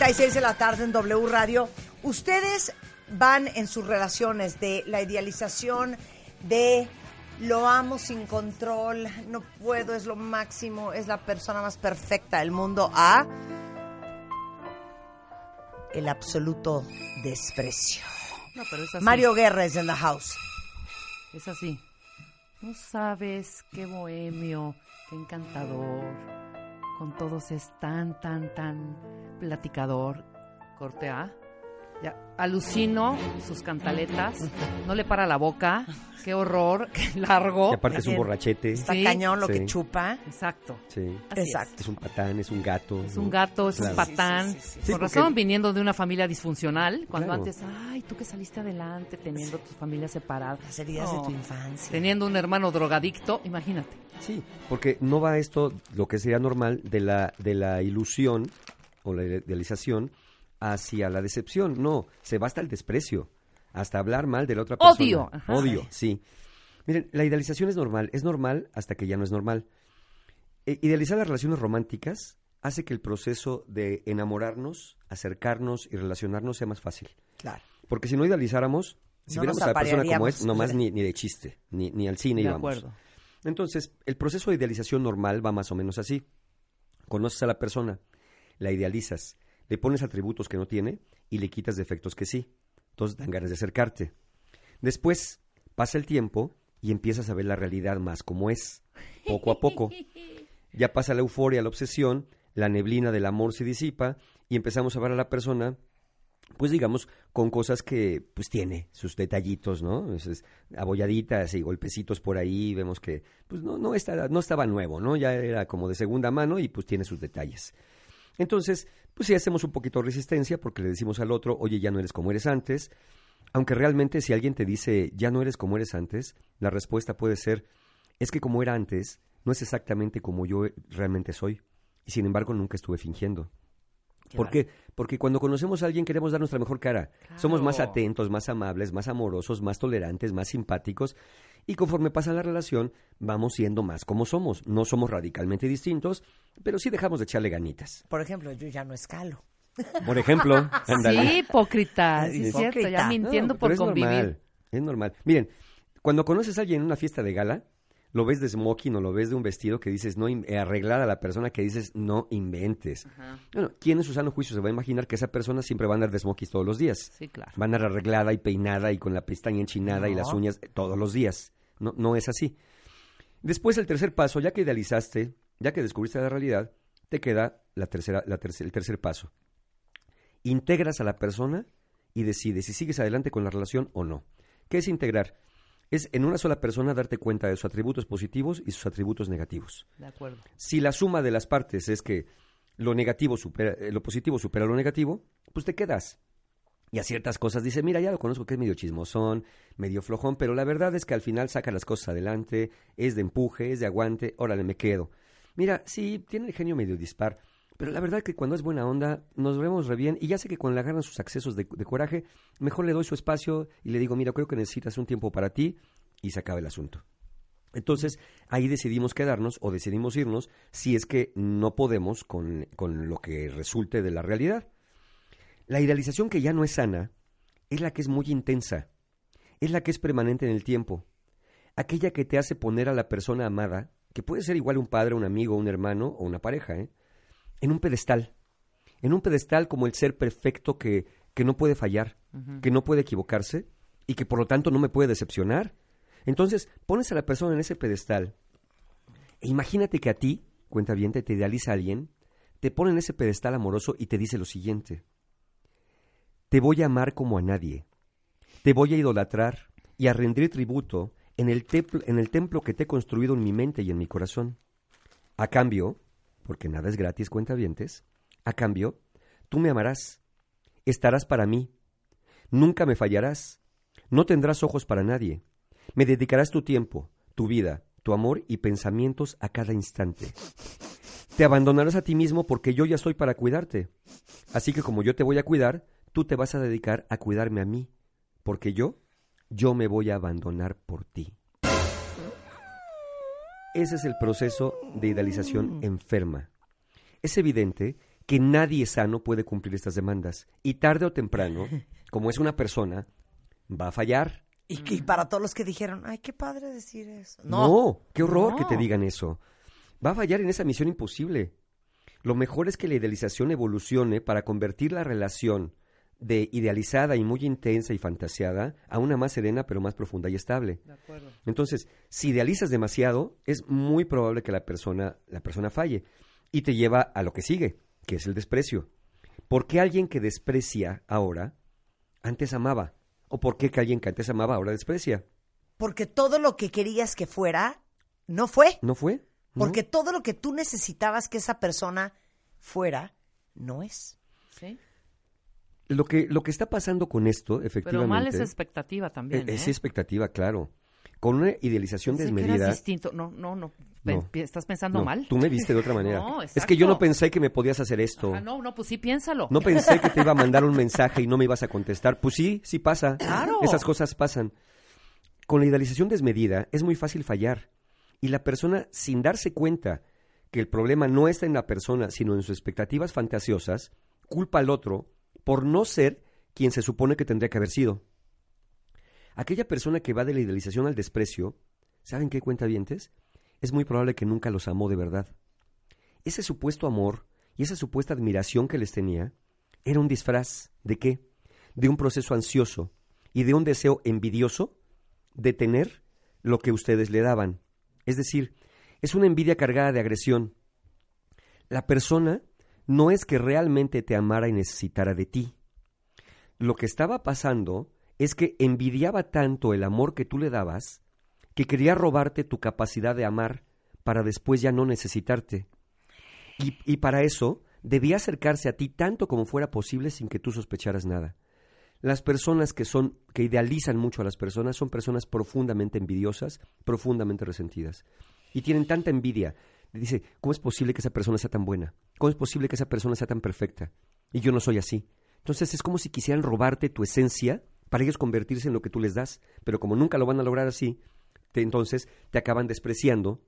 12.36 de la tarde en W Radio. Ustedes van en sus relaciones de la idealización de lo amo sin control, no puedo, es lo máximo, es la persona más perfecta del mundo, a el absoluto desprecio. No, pero es así. Mario Guerra es en the house. Es así. No sabes qué bohemio, qué encantador. Con todos es tan, tan, tan platicador. Corte A. Ya, alucino sus cantaletas. No le para la boca. Qué horror, qué largo. Y aparte es un borrachete. Está Sí. cañón lo Sí. que chupa. Exacto. Sí. Es. Exacto. Es un patán, es un gato. Es ¿no? un gato, es un patán. Sí, sí, sí, sí. Con Sí, razón, porque- viniendo de una familia disfuncional, cuando Claro. antes, ay, tú que saliste adelante teniendo tu familia separada. Las heridas No. de tu infancia. Teniendo un hermano drogadicto, imagínate. Sí, porque no va esto, lo que sería normal, de la, de la ilusión o la idealización hacia la decepción. No, se va hasta el desprecio, hasta hablar mal de la otra persona. Odio, ajá. Odio, sí. Miren, la idealización es normal, es normal hasta que ya no es normal. Eh, idealizar las relaciones románticas hace que el proceso de enamorarnos, acercarnos y relacionarnos sea más fácil. Claro. Porque si no idealizáramos, si No viéramos a la persona como es, nomás ni, ni de chiste, ni, ni al cine De íbamos. acuerdo. Entonces, el proceso de idealización normal va más o menos así. Conoces a la persona, la idealizas, le pones atributos que no tiene y le quitas defectos que sí. Entonces dan ganas de acercarte. Después pasa el tiempo y empiezas a ver la realidad más como es, poco a poco. Ya pasa la euforia, la obsesión, la neblina del amor se disipa y empezamos a ver a la persona pues digamos, con cosas que pues tiene, sus detallitos, ¿no? Es, es, abolladitas y golpecitos por ahí, vemos que pues no, no, está, no estaba nuevo, ¿no? Ya era como de segunda mano y pues tiene sus detalles. Entonces, pues sí hacemos un poquito de resistencia porque le decimos al otro, oye, ya no eres como eres antes, aunque realmente si alguien te dice, ya no eres como eres antes, la respuesta puede ser, es que como era antes, no es exactamente como yo realmente soy, y sin embargo nunca estuve fingiendo. ¿Por qué? Porque cuando conocemos a alguien queremos dar nuestra mejor cara. Somos más atentos, más amables, más amorosos, más tolerantes, más simpáticos. Y conforme pasa la relación, vamos siendo más como somos. No somos radicalmente distintos, pero sí dejamos de echarle ganitas. Por ejemplo, yo ya no escalo. Por ejemplo. Sí, hipócrita. Sí, es cierto, ya mintiendo No, por pero es convivir. normal, es normal. Miren, cuando conoces a alguien en una fiesta de gala, lo ves de smoking o lo ves de un vestido que dices no eh, arreglada a la persona que dices no inventes. Bueno, ¿quién en su sano juicio se va a imaginar que esa persona siempre va a andar de smoking todos los días? Sí, claro. Va a andar arreglada y peinada y con la pestaña enchinada y las uñas todos los días. No, no es así. Después el tercer paso, ya que idealizaste, ya que descubriste la realidad, te queda la tercera, la tercer- el tercer paso. Integras a la persona y decides si sigues adelante con la relación o no. ¿Qué es integrar? Es en una sola persona darte cuenta de sus atributos positivos y sus atributos negativos. De acuerdo. Si la suma de las partes es que lo negativo supera, eh, lo positivo supera lo negativo, pues te quedas. Y a ciertas cosas dice, mira, ya lo conozco que es medio chismosón, medio flojón, pero la verdad es que al final saca las cosas adelante, es de empuje, es de aguante, órale, me quedo. Mira, sí, tiene el genio medio dispar, pero la verdad que cuando es buena onda, nos vemos re bien, y ya sé que cuando le agarran sus accesos de, coraje, mejor le doy su espacio y le digo, mira, creo que necesitas un tiempo para ti, y se acaba el asunto. Entonces, ahí decidimos quedarnos o decidimos irnos si es que no podemos con, con lo que resulte de la realidad. La idealización que ya no es sana es la que es muy intensa, es la que es permanente en el tiempo, aquella que te hace poner a la persona amada, que puede ser igual un padre, un amigo, un hermano o una pareja, ¿eh? En un pedestal, en un pedestal como el ser perfecto que, que no puede fallar, que no puede equivocarse y que por lo tanto no me puede decepcionar. Entonces, pones a la persona en ese pedestal e imagínate que a ti, cuenta bien, te idealiza alguien, te pone en ese pedestal amoroso y te dice lo siguiente. Te voy a amar como a nadie. Te voy a idolatrar y a rendir tributo en el, templo, en el templo que te he construido en mi mente y en mi corazón. A cambio, porque nada es gratis, cuentavientes, a cambio, tú me amarás, estarás para mí, nunca me fallarás, no tendrás ojos para nadie, me dedicarás tu tiempo, tu vida, tu amor y pensamientos a cada instante. Te abandonarás a ti mismo porque yo ya estoy para cuidarte. Así que como yo te voy a cuidar, tú te vas a dedicar a cuidarme a mí, porque yo, yo me voy a abandonar por ti. Ese es el proceso de idealización enferma. Es evidente que nadie sano puede cumplir estas demandas y tarde o temprano, como es una persona, va a fallar. Y, y para todos los que dijeron, ay, qué padre decir eso. No, qué horror que te digan eso. Va a fallar en esa misión imposible. Lo mejor es que la idealización evolucione para convertir la relación de idealizada y muy intensa y fantaseada a una más serena pero más profunda y estable. De acuerdo. Entonces, si idealizas demasiado, es muy probable que la persona, la persona falle y te lleva a lo que sigue, que es el desprecio. ¿Por qué alguien que desprecia ahora antes amaba? ¿O por qué que alguien que antes amaba ahora desprecia? Porque todo lo que querías que fuera, no fue. ¿No fue? ¿No? Porque todo lo que tú necesitabas que esa persona fuera, no es. Sí. Lo que, lo que está pasando con esto, Pero efectivamente. mal es expectativa también. es, es ¿eh? expectativa, claro. Con una idealización Pensé que eras desmedida. distinto. No, no, no. ¿Estás pensando No, mal? Tú me viste de otra manera. No, es que yo no pensé que me podías hacer esto. Ah, no, no, pues sí, piénsalo. No pensé que te iba a mandar un mensaje y no me ibas a contestar. Pues sí, sí pasa. Claro. Esas cosas pasan. Con la idealización desmedida es muy fácil fallar. Y la persona, sin darse cuenta que el problema no está en la persona, sino en sus expectativas fantasiosas, culpa al otro por no ser quien se supone que tendría que haber sido. Aquella persona que va de la idealización al desprecio, ¿saben qué cuenta dientes? Es muy probable que nunca los amó de verdad. Ese supuesto amor y esa supuesta admiración que les tenía era un disfraz de qué? De un proceso ansioso y de un deseo envidioso de tener lo que ustedes le daban. Es decir, es una envidia cargada de agresión. La persona no es que realmente te amara y necesitara de ti. Lo que estaba pasando es que envidiaba tanto el amor que tú le dabas que quería robarte tu capacidad de amar para después ya no necesitarte. Y, para eso debía acercarse a ti tanto como fuera posible sin que tú sospecharas nada. Las personas que son que idealizan mucho a las personas son personas profundamente envidiosas, profundamente resentidas y tienen tanta envidia. Dice, ¿cómo es posible que esa persona sea tan buena? ¿Cómo es posible que esa persona sea tan perfecta? Y yo no soy así. Entonces es como si quisieran robarte tu esencia para ellos convertirse en lo que tú les das, pero como nunca lo van a lograr así, entonces te acaban despreciando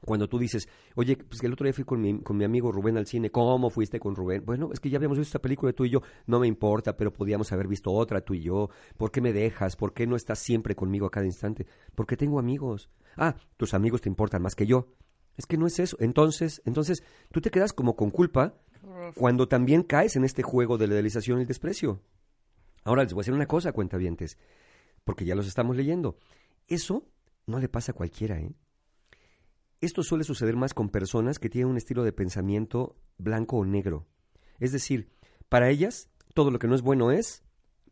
cuando tú dices, oye, pues que el otro día fui con mi, con mi amigo Rubén al cine, ¿cómo fuiste con Rubén? Bueno, es que ya habíamos visto esta película tú y yo, no me importa, pero podíamos haber visto otra tú y yo. ¿Por qué me dejas? ¿Por qué no estás siempre conmigo a cada instante? Porque tengo amigos. Ah, tus amigos te importan más que yo. Es que no es eso. Entonces, entonces, tú te quedas como con culpa cuando también caes en este juego de la idealización y el desprecio. Ahora les voy a decir una cosa, cuentavientes, porque ya los estamos leyendo. Eso no le pasa a cualquiera, ¿eh? Esto suele suceder más con personas que tienen un estilo de pensamiento blanco o negro. Es decir, para ellas, todo lo que no es bueno es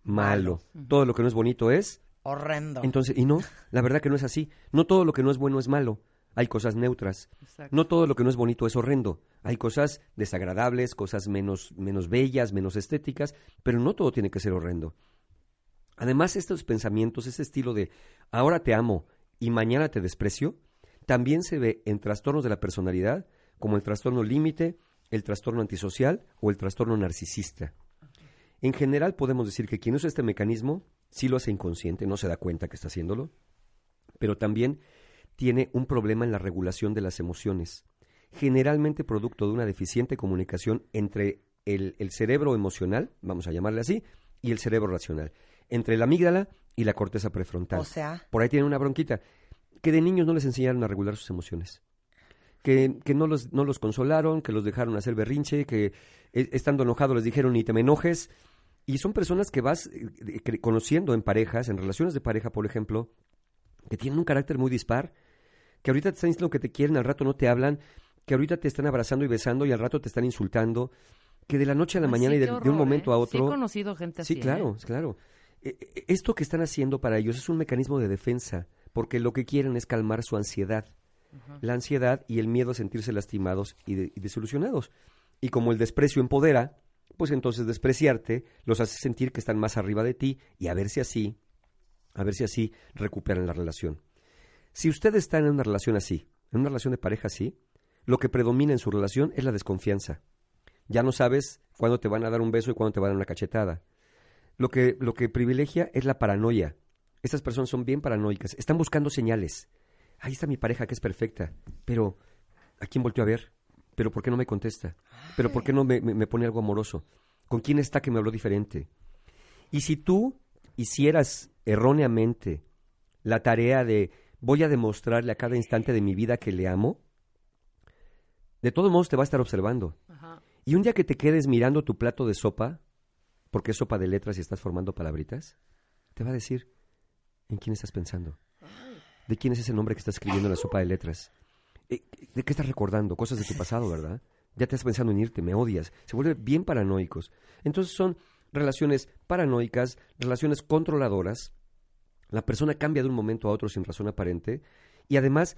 malo. Todo lo que no es bonito es Horrendo. entonces, y no, la verdad que no es así. No todo lo que no es bueno es malo. Hay cosas neutras. Exacto. No todo lo que no es bonito es horrendo. Hay cosas desagradables, cosas menos, menos bellas, menos estéticas, pero no todo tiene que ser horrendo. Además, estos pensamientos, este estilo de ahora te amo y mañana te desprecio, también se ve en trastornos de la personalidad, como el trastorno límite, el trastorno antisocial o el trastorno narcisista. En general podemos decir que quien usa este mecanismo sí lo hace inconsciente, no se da cuenta que está haciéndolo, pero también tiene un problema en la regulación de las emociones, generalmente producto de una deficiente comunicación entre el, el cerebro emocional, vamos a llamarle así, y el cerebro racional, entre la amígdala y la corteza prefrontal. O sea, Por ahí tienen una bronquita, que de niños no les enseñaron a regular sus emociones. Que, que no, los, no los consolaron, que los dejaron hacer berrinche, que eh, estando enojados les dijeron ni te me enojes. Y son personas que vas eh, conociendo en parejas, en relaciones de pareja, por ejemplo, que tienen un carácter muy dispar, que ahorita te están diciendo que te quieren, al rato no te hablan, que ahorita te están abrazando y besando y al rato te están insultando, que de la noche a la Ay, mañana sí, y de, un momento ¿eh? a Sí he otro... conocido gente así. Sí, ¿eh? claro, claro. Eh, eh, Esto que están haciendo para ellos es un mecanismo de defensa porque lo que quieren es calmar su ansiedad. La ansiedad y el miedo a sentirse lastimados y, de- y desilusionados. Y como el desprecio empodera, pues entonces despreciarte los hace sentir que están más arriba de ti y a ver si así, a ver si así recuperan la relación. Si ustedes están en una relación así, en una relación de pareja así, lo que predomina en su relación es la desconfianza. Ya no sabes cuándo te van a dar un beso y cuándo te van a dar una cachetada. Lo que, lo que privilegia es la paranoia. Estas personas son bien paranoicas. Están buscando señales. Ahí está mi pareja que es perfecta. Pero, ¿a quién volteó a ver? ¿Pero por qué no me contesta? ¿Pero por qué no me, me- me pone algo amoroso? ¿Con quién está que me habló diferente? Y si tú hicieras erróneamente la tarea de voy a demostrarle a cada instante de mi vida que le amo, de todos modos te va a estar observando. Ajá. Y un día que te quedes mirando tu plato de sopa, porque es sopa de letras y estás formando palabritas, te va a decir, ¿en quién estás pensando? ¿De quién es ese nombre que estás escribiendo en la sopa de letras? Eh, ¿De qué estás recordando? Cosas de tu pasado, ¿verdad? Ya te estás pensando en irte, me odias. Se vuelven bien paranoicos. Entonces son relaciones paranoicas, relaciones controladoras. La persona cambia de un momento a otro sin razón aparente. Y además,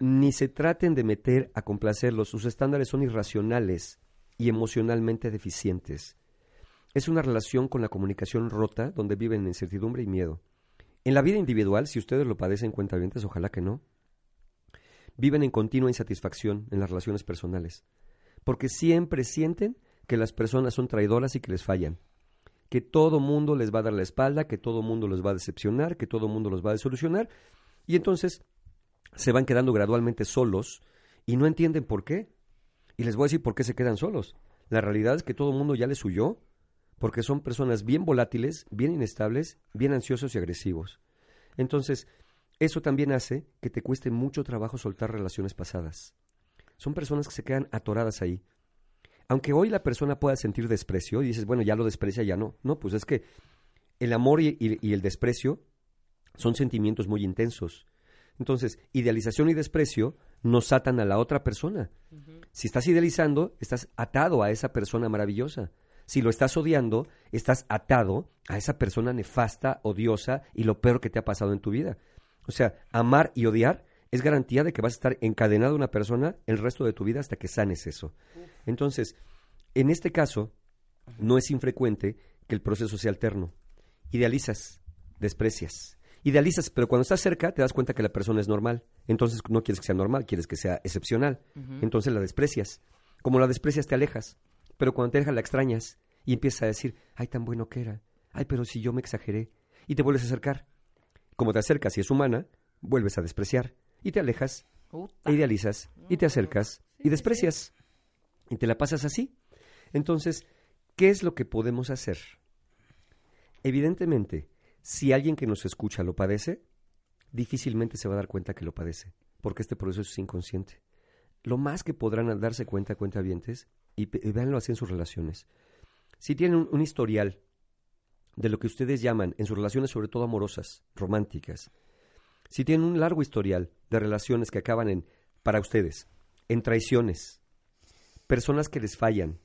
ni se traten de meter a complacerlos. Sus estándares son irracionales y emocionalmente deficientes. Es una relación con la comunicación rota donde viven en incertidumbre y miedo. En la vida individual, si ustedes lo padecen cuentavientes, ojalá que no, viven en continua insatisfacción en las relaciones personales, porque siempre sienten que las personas son traidoras y que les fallan, que todo mundo les va a dar la espalda, que todo mundo los va a decepcionar, que todo mundo los va a desolucionar, y entonces se van quedando gradualmente solos y no entienden por qué. Y les voy a decir por qué se quedan solos. La realidad es que todo el mundo ya les huyó, porque son personas bien volátiles, bien inestables, bien ansiosos y agresivos. Entonces, eso también hace que te cueste mucho trabajo soltar relaciones pasadas. Son personas que se quedan atoradas ahí. Aunque hoy la persona pueda sentir desprecio y dices, bueno, ya lo desprecia, ya no. No, pues es que el amor y, y- y el desprecio son sentimientos muy intensos. Entonces, idealización y desprecio nos atan a la otra persona. Si estás idealizando, estás atado a esa persona maravillosa. Si lo estás odiando, estás atado a esa persona nefasta, odiosa y lo peor que te ha pasado en tu vida. O sea, amar y odiar es garantía de que vas a estar encadenado a una persona el resto de tu vida hasta que sanes eso. Entonces, en este caso, no es infrecuente que el proceso sea alterno. Idealizas, desprecias. Idealizas, pero cuando estás cerca te das cuenta que la persona es normal. Entonces no quieres que sea normal, quieres que sea excepcional. Entonces la desprecias. Como la desprecias te alejas, pero cuando te alejas la extrañas y empiezas a decir, ay, tan bueno que era. Ay, pero si yo me exageré. Y te vuelves a acercar. Como te acercas y es humana, vuelves a despreciar. Y te alejas, e idealizas, y te acercas, y desprecias. Y te la pasas así. Entonces, ¿qué es lo que podemos hacer? Evidentemente, si alguien que nos escucha lo padece, difícilmente se va a dar cuenta que lo padece, porque este proceso es inconsciente. Lo más que podrán darse cuenta, cuentavientes, y, y véanlo así en sus relaciones. Si tienen un, un historial de lo que ustedes llaman, en sus relaciones sobre todo amorosas, románticas, si tienen un largo historial de relaciones que acaban en, para ustedes, en traiciones, personas que les fallan,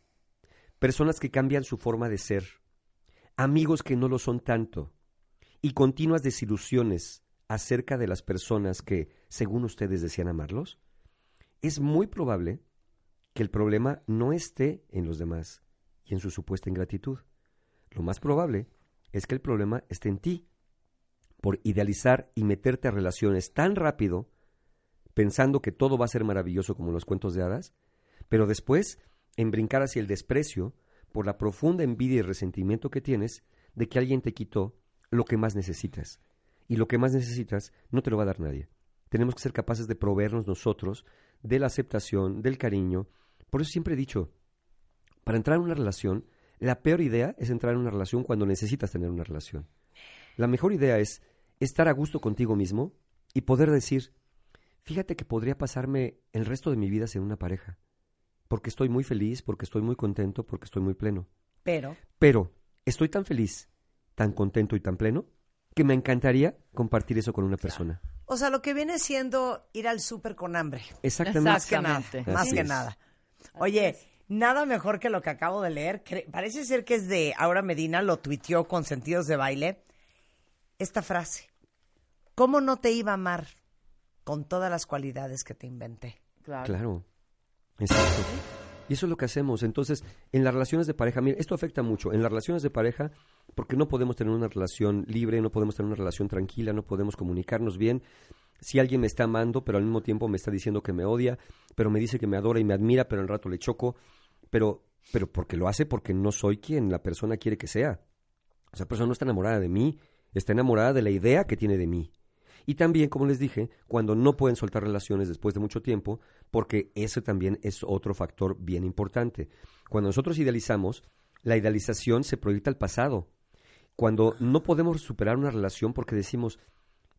personas que cambian su forma de ser, amigos que no lo son tanto, y continuas desilusiones acerca de las personas que, según ustedes decían amarlos, es muy probable que el problema no esté en los demás y en su supuesta ingratitud. Lo más probable es que el problema esté en ti, por idealizar y meterte a relaciones tan rápido, pensando que todo va a ser maravilloso como los cuentos de hadas, pero después en brincar hacia el desprecio por la profunda envidia y resentimiento que tienes de que alguien te quitó lo que más necesitas. Y lo que más necesitas no te lo va a dar nadie. Tenemos que ser capaces de proveernos nosotros de la aceptación, del cariño. Por eso siempre he dicho, para entrar en una relación, la peor idea es entrar en una relación cuando necesitas tener una relación. La mejor idea es estar a gusto contigo mismo y poder decir, fíjate que podría pasarme el resto de mi vida sin una pareja, porque estoy muy feliz, porque estoy muy contento, porque estoy muy pleno. Pero, Pero estoy tan feliz, tan contento y tan pleno, que me encantaría compartir eso con una persona. o sea, lo que viene siendo ir al súper con hambre. Exactamente. Más que nada. Más Así que es. nada. Oye, nada mejor que lo que acabo de leer. Parece ser que es de Aura Medina, lo tuiteó con sentidos de baile. Esta frase. ¿cómo no te iba a amar con todas las cualidades que te inventé? Claro. Claro. Exacto. Y eso es lo que hacemos. Entonces, en las relaciones de pareja, mira, esto afecta mucho. En las relaciones de pareja, porque no podemos tener una relación libre, no podemos tener una relación tranquila, no podemos comunicarnos bien. Si alguien me está amando, pero al mismo tiempo me está diciendo que me odia, pero me dice que me adora y me admira, pero al rato le choco, pero, pero porque lo hace porque no soy quien la persona quiere que sea. Esa persona no está enamorada de mí, está enamorada de la idea que tiene de mí. Y también, como les dije, cuando no pueden soltar relaciones después de mucho tiempo, porque ese también es otro factor bien importante. Cuando nosotros idealizamos, la idealización se proyecta al pasado. Cuando no podemos superar una relación porque decimos,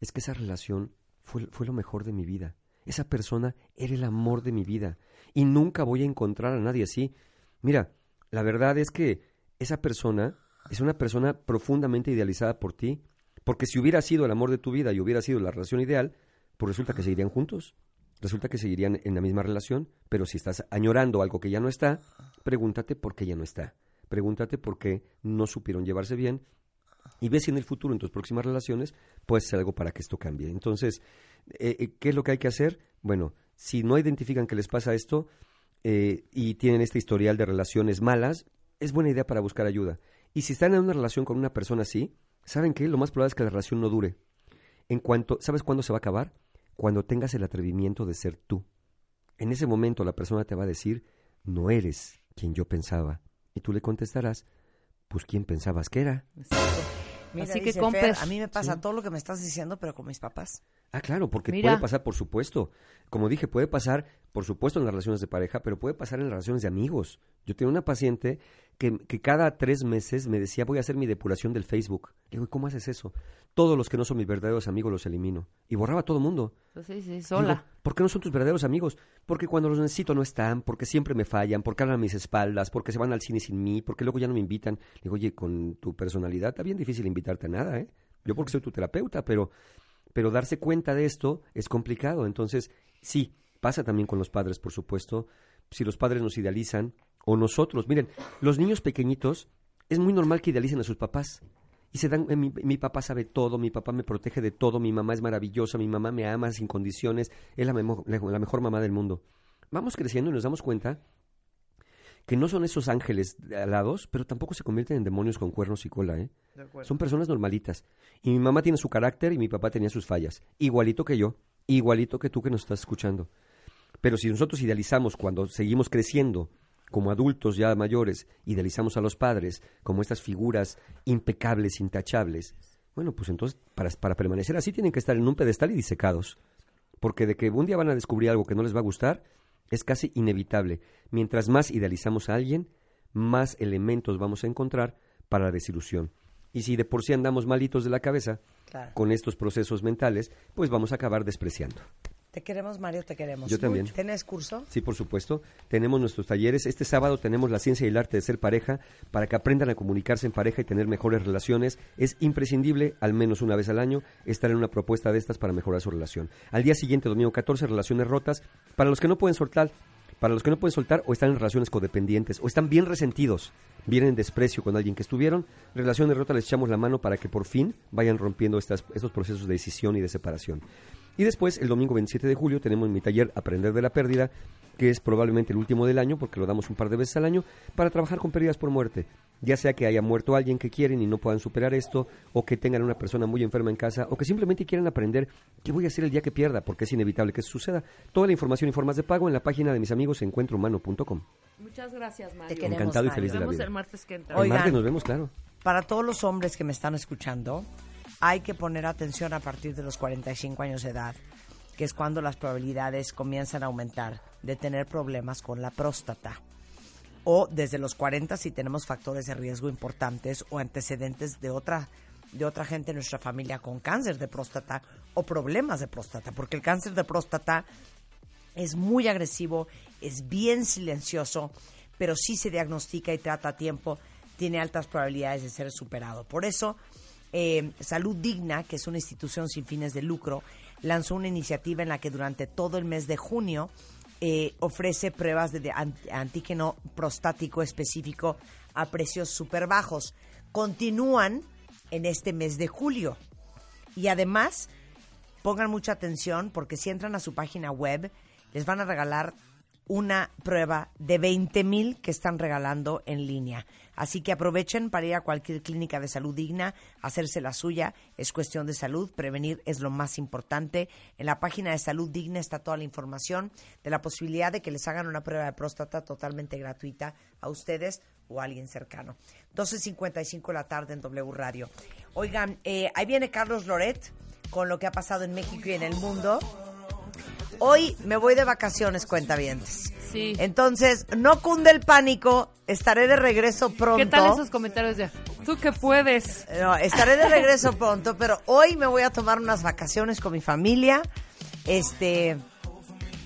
es que esa relación fue, fue lo mejor de mi vida. Esa persona era el amor de mi vida. Y nunca voy a encontrar a nadie así. Mira, la verdad es que esa persona es una persona profundamente idealizada por ti, porque si hubiera sido el amor de tu vida y hubiera sido la relación ideal, pues resulta que seguirían juntos, resulta que seguirían en la misma relación, pero si estás añorando algo que ya no está, pregúntate por qué ya no está. Pregúntate por qué no supieron llevarse bien y ves si en el futuro, en tus próximas relaciones, puedes hacer algo para que esto cambie. Entonces, eh, eh, ¿qué es lo que hay que hacer? Bueno, si no identifican que les pasa esto eh, y tienen este historial de relaciones malas, es buena idea para buscar ayuda. Y si están en una relación con una persona así, ¿saben qué? Lo más probable es que la relación no dure. En cuanto, ¿sabes cuándo se va a acabar? Cuando tengas el atrevimiento de ser tú. En ese momento la persona te va a decir, no eres quien yo pensaba. Y tú le contestarás, pues quién pensabas que era. Mira, Así que Fer, compres. a mí me pasa Sí. todo lo que me estás diciendo, pero con mis papás. Ah, claro, porque Mira. puede pasar, por supuesto. Como dije, puede pasar, por supuesto, en las relaciones de pareja, pero puede pasar en las relaciones de amigos. Yo tenía una paciente que, que cada tres meses me decía, voy a hacer mi depuración del Facebook. Le digo, ¿y cómo haces eso? Todos los que no son mis verdaderos amigos los elimino. Y borraba a todo mundo. Sí, sí, Digo, sola. ¿Por qué no son tus verdaderos amigos? Porque cuando los necesito no están, porque siempre me fallan, porque hablan a mis espaldas, porque se van al cine sin mí, porque luego ya no me invitan. Le digo, oye, con tu personalidad está bien difícil invitarte a nada, ¿eh? Yo porque soy tu terapeuta, pero, pero darse cuenta de esto es complicado. Entonces, sí, pasa también con los padres, por supuesto. Si los padres nos idealizan, o nosotros, miren, los niños pequeñiñitos, es muy normal que idealicen a sus papás. Y se dan, eh, mi, mi papá sabe todo, mi papá me protege de todo, mi mamá es maravillosa, mi mamá me ama sin condiciones, es la- la mejor mamá del mundo. Vamos creciendo y nos damos cuenta que no son esos ángeles alados, pero tampoco se convierten en demonios con cuernos y cola, ¿eh? Son personas normalitas. Y mi mamá tiene su carácter y mi papá tenía sus fallas. Igualito que yo, igualito que tú que nos estás escuchando. Pero si nosotros idealizamos cuando seguimos creciendo como adultos ya mayores, idealizamos a los padres como estas figuras impecables, intachables, bueno, pues entonces para, para permanecer así tienen que estar en un pedestal y disecados. Porque de que un día van a descubrir algo que no les va a gustar, es casi inevitable. Mientras más idealizamos a alguien, más elementos vamos a encontrar para la desilusión. Y si de por sí andamos malitos de la cabeza Claro. con estos procesos mentales, pues vamos a acabar despreciando. Te queremos, Mario, te queremos. Yo también. ¿Tenés curso? Sí, por supuesto. Tenemos nuestros talleres. Este sábado tenemos la ciencia y el arte de ser pareja para que aprendan a comunicarse en pareja y tener mejores relaciones. Es imprescindible, al menos una vez al año, estar en una propuesta de estas para mejorar su relación. Al día siguiente, domingo 14, relaciones rotas. Para los que no pueden soltar, para los que no pueden soltar o están en relaciones codependientes o están bien resentidos, vienen en desprecio con alguien que estuvieron, relaciones rotas les echamos la mano para que por fin vayan rompiendo estas, estos procesos de decisión y de separación. Y después, el domingo 27 de julio, tenemos mi taller Aprender de la Pérdida, que es probablemente el último del año, porque lo damos un par de veces al año, para trabajar con pérdidas por muerte. Ya sea que haya muerto alguien que quieren y no puedan superar esto, o que tengan una persona muy enferma en casa, o que simplemente quieran aprender qué voy a hacer el día que pierda, porque es inevitable que eso suceda. Toda la información y formas de pago en la página de mis amigos encuentrohumano.com. Muchas gracias, Mario. Te queremos, Encantado y feliz de la Nos vemos vida. el martes que entra. El Oigan. martes nos vemos, claro. Para todos los hombres que me están escuchando, hay que poner atención a partir de los 45 años de edad, que es cuando las probabilidades comienzan a aumentar de tener problemas con la próstata. O desde los 40 si tenemos factores de riesgo importantes o antecedentes de otra de otra gente en nuestra familia con cáncer de próstata o problemas de próstata, porque el cáncer de próstata es muy agresivo, es bien silencioso, pero si se diagnostica y trata a tiempo, tiene altas probabilidades de ser superado. Por eso, eh, Salud Digna, que es una institución sin fines de lucro, lanzó una iniciativa en la que durante todo el mes de junio eh, ofrece pruebas de, de an- antígeno prostático específico a precios súper bajos. Continúan en este mes de julio. Y además, pongan mucha atención porque si entran a su página web, les van a regalar una prueba de 20 mil que están regalando en línea. Así que aprovechen para ir a cualquier clínica de salud digna, hacerse la suya. Es cuestión de salud, prevenir es lo más importante. En la página de salud digna está toda la información de la posibilidad de que les hagan una prueba de próstata totalmente gratuita a ustedes o a alguien cercano. 12.55 de la tarde en W Radio. Oigan, eh, ahí viene Carlos Loret con lo que ha pasado en México y en el mundo. Hoy me voy de vacaciones, cuentavientes. Sí. Entonces, no cunde el pánico, estaré de regreso pronto. ¿Qué tal esos comentarios de tú que puedes? No, estaré de regreso pronto, pero hoy me voy a tomar unas vacaciones con mi familia. Este.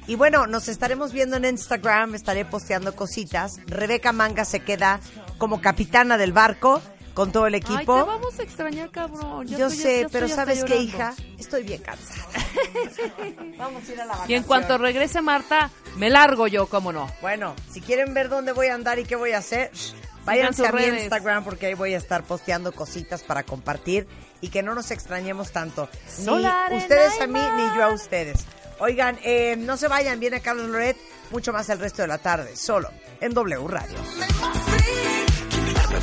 Y bueno, nos estaremos viendo en Instagram, estaré posteando cositas. Rebeca Manga se queda como capitana del barco con todo el Ay, equipo. te vamos a extrañar, cabrón. Yo estoy- sé, ya pero ¿sabes qué, hija? Estoy bien cansada. Vamos a ir a la vacación. Y en cuanto regrese Marta, me largo yo, cómo no. Bueno, si quieren ver dónde voy a andar y qué voy a hacer, váyanse a mi redes. Instagram porque ahí voy a estar posteando cositas para compartir y que no nos extrañemos tanto. Ni Solar ustedes a mí ni yo a ustedes. Oigan, eh, no se vayan, viene Carlos Loret, mucho más el resto de la tarde, solo en W Radio.